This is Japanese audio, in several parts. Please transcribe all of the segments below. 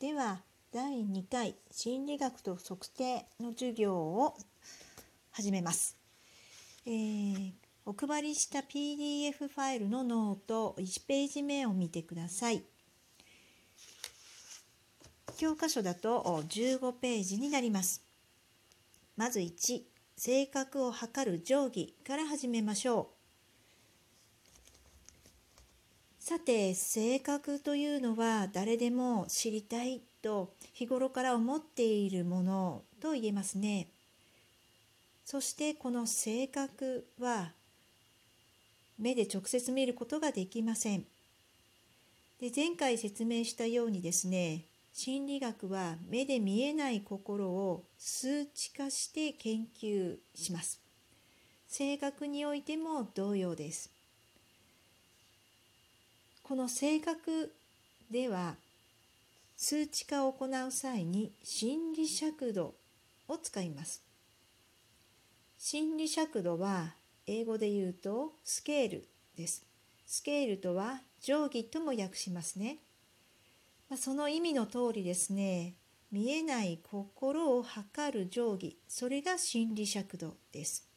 では第2回心理学と測定の授業を始めます。えー、お配りした PDF ファイルのノート1ページ目を見てください。教科書だと15ページになります。まず1、性格を測る定規から始めましょう。さて性格というのは誰でも知りたいと日頃から思っているものと言えますね。そしてこの性格は目で直接見ることができません。で前回説明したようにですね心理学は目で見えない心を数値化して研究します。性格においても同様です。この性格では数値化を行う際に心理尺度を使います。心理尺度は英語で言うとスケールです。スケールとは定規とも訳しますね。ま、その意味の通りですね、見えない心を測る定規、それが心理尺度です。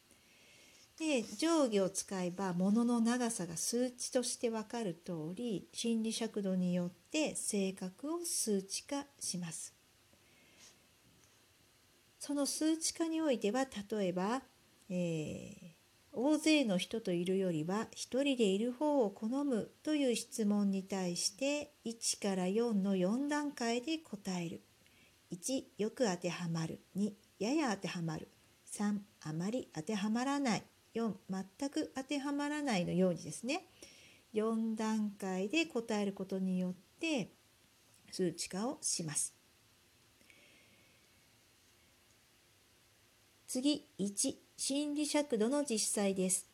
で定規を使えば物の長さが数値として分かる通り心理尺度によって性格を数値化します。その数値化においては例えば、えー、大勢の人といるよりは一人でいる方を好むという質問に対して1から4の4段階で答える。1よく当てはまる。2やや当てはまる。3あまり当てはまらない。4全く当てはまらないのようにですね4段階で答えることによって数値化をします。次1心理尺度の実際です。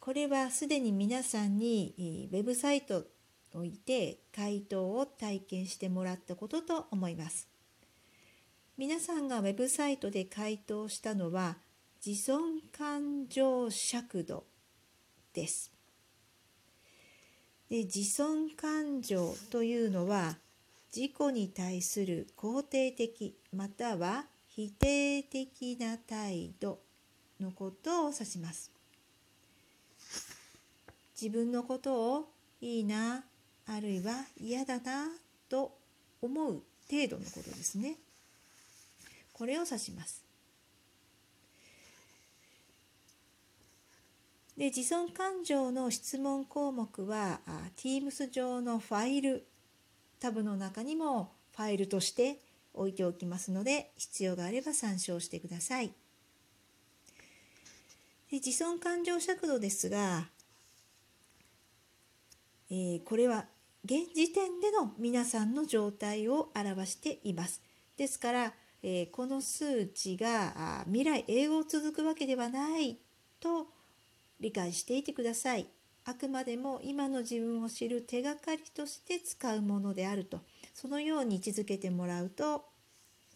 これはすでに皆さんにウェブサイトおいて回答を体験してもらったことと思います。皆さんがウェブサイトで回答したのは自尊感情尺度です。で自尊感情というのは自己に対する肯定的または否定的な態度のことを指します。自分のことをいいなあるいは嫌だなと思う程度のことですね。これを指します。で自尊感情の質問項目は Teams 上のファイルタブの中にもファイルとして置いておきますので必要があれば参照してください。で自尊感情尺度ですが、えー、これは現時点での皆さんの状態を表しています。ですから、えー、この数値が未来永劫続くわけではないと理解していてください。あくまでも今の自分を知る手がかりとして使うものであるとそのように位置づけてもらうと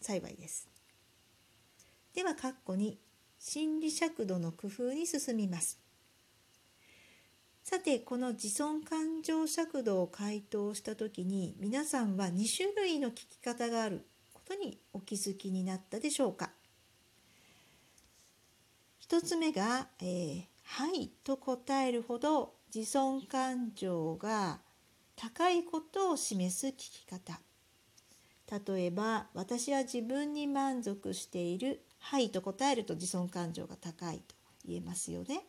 幸いです。では括弧に心理尺度の工夫に進みます。さてこの自尊感情尺度を回答した時に皆さんは2種類の聞き方があることにお気づきになったでしょうか1つ目が、えーはいと答えるほど自尊感情が高いことを示す聞き方。例えば私は自分に満足しているはいと答えると自尊感情が高いと言えますよね、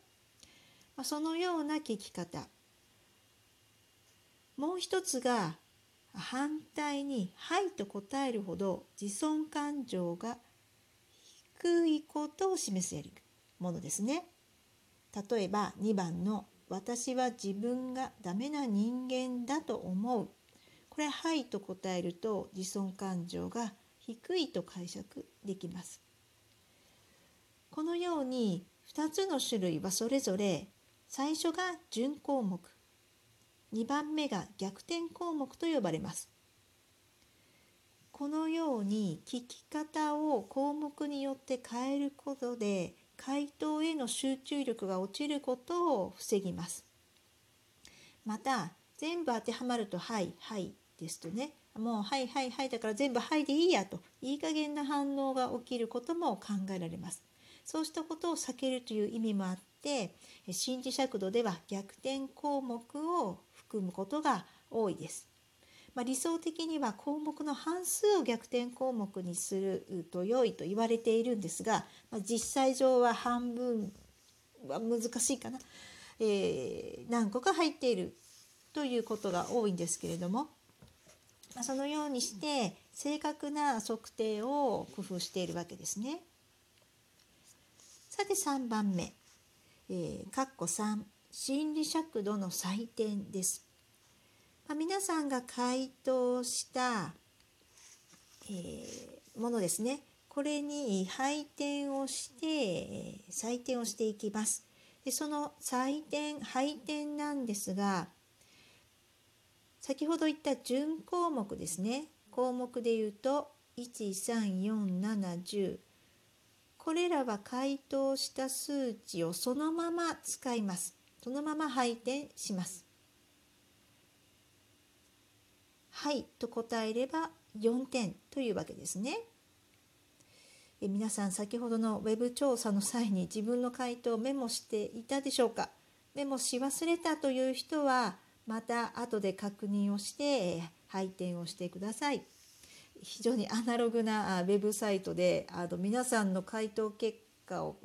ま、そのような聞き方。もう一つが反対に「はい」と答えるほど自尊感情が低いことを示すものですね。例えば2番の「私は自分がダメな人間だと思う」これ「はい」と答えると自尊感情が低いと解釈できます。このように2つの種類はそれぞれ最初が準項目2番目が逆転項目と呼ばれます。このように聞き方を項目によって変えることで回答への集中力が落ちることを防ぎます。また全部当てはまると「はい」「はい」ですとねもう「はいはいはい」だから全部「はい」でいいやといい加減な反応が起きることも考えられます。そうしたことを避けるという意味もあって心理尺度では逆転項目を含むことが多いです。まあ、理想的には項目の半数を逆転項目にすると良いと言われているんですが、まあ、実際上は半分は難しいかな、えー、何個か入っているということが多いんですけれども、まあ、そのようにして正確な測定を工夫しているわけですね。さて3番目、えー、括弧3心理尺度の採点です。まあ、皆さんが回答した、えー、ものですね。これに配点をして採点をしていきます。でその採点配点なんですが先ほど言った準項目ですね。項目で言うと13470これらは回答した数値をそのまま使います。そのまま配点します。はいと答えれば4点というわけですね。え皆さん先ほどのウェブ調査の際に自分の回答をメモしていたでしょうか？メモし忘れたという人はまた後で確認をして配点をしてください。非常にアナログなウェブサイトであの皆さんの回答結果を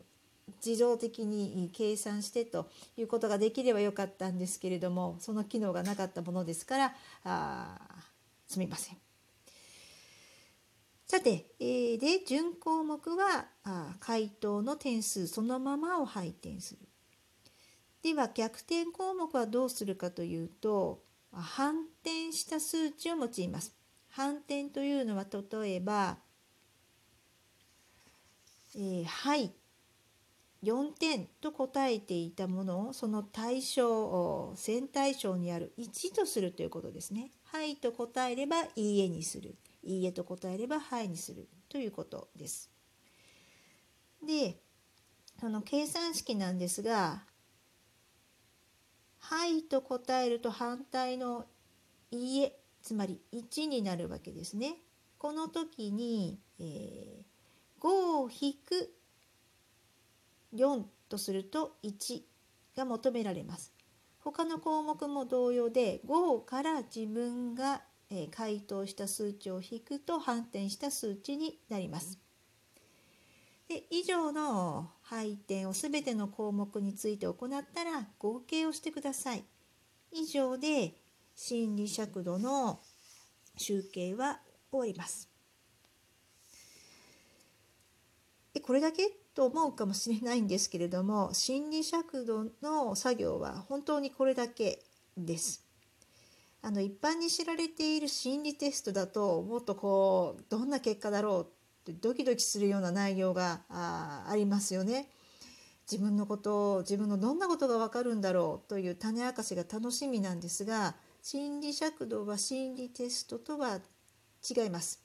自動的に計算してということができればよかったんですけれどもその機能がなかったものですからあすみません。さて、えー、で準項目はあ回答の点数そのままを配点する。では逆転項目はどうするかというと反転した数値を用います。反転というのは例えば、えー、はい4点と答えていたものをその対象線対象にある1とするということですね。はいと答えればいいえにする。いいえと答えればはいにするということです。で、その計算式なんですが、はいと答えると反対のいいえ、つまり1になるわけですね。この時に、えー、5を引く4とすると1が求められます。他の項目も同様で5から自分が回答した数値を引くと反転した数値になります。で以上の配点を全ての項目について行ったら合計をしてください。以上で心理尺度の集計は終わります。えこれだけ？と思うかもしれないんですけれども心理尺度の作業は本当にこれだけです。あの一般に知られている心理テストだともっとこうどんな結果だろうってドキドキするような内容があありますよね。自分のことを自分のどんなことがわかるんだろうという種明かしが楽しみなんですが心理尺度は心理テストとは違います。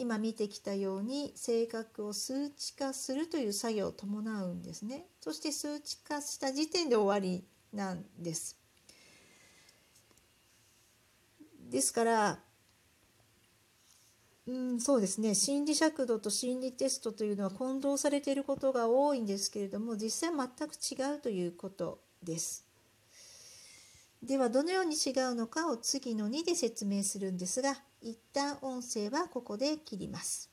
今見てきたように性格を数値化するという作業を伴うんですね。そして数値化した時点で終わりなんです。ですからうん、そうですね心理尺度と心理テストというのは混同されていることが多いんですけれども実際全く違うということです。ではどのように違うのかを次の2で説明するんですが一旦音声はここで切ります。